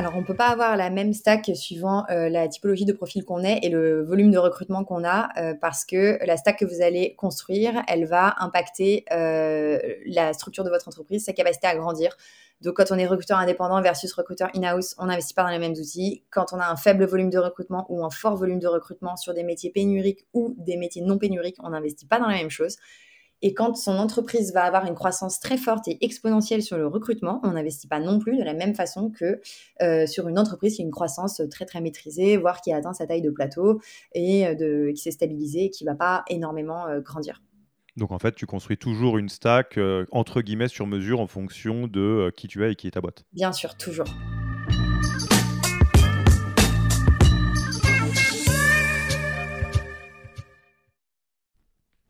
Alors, on ne peut pas avoir la même stack suivant euh, la typologie de profil qu'on est et le volume de recrutement qu'on a, euh, parce que la stack que vous allez construire, elle va impacter euh, la structure de votre entreprise, sa capacité à grandir. Donc, quand on est recruteur indépendant versus recruteur in-house, on n'investit pas dans les mêmes outils. Quand on a un faible volume de recrutement ou un fort volume de recrutement sur des métiers pénuriques ou des métiers non pénuriques, on n'investit pas dans la même chose. Et quand son entreprise va avoir une croissance très forte et exponentielle sur le recrutement, on n'investit pas non plus de la même façon que euh, sur une entreprise qui a une croissance très très maîtrisée, voire qui a atteint sa taille de plateau et euh, de, qui s'est stabilisée et qui ne va pas énormément euh, grandir. Donc en fait, tu construis toujours une stack entre guillemets sur mesure en fonction de qui tu es et qui est ta boîte. Bien sûr, toujours.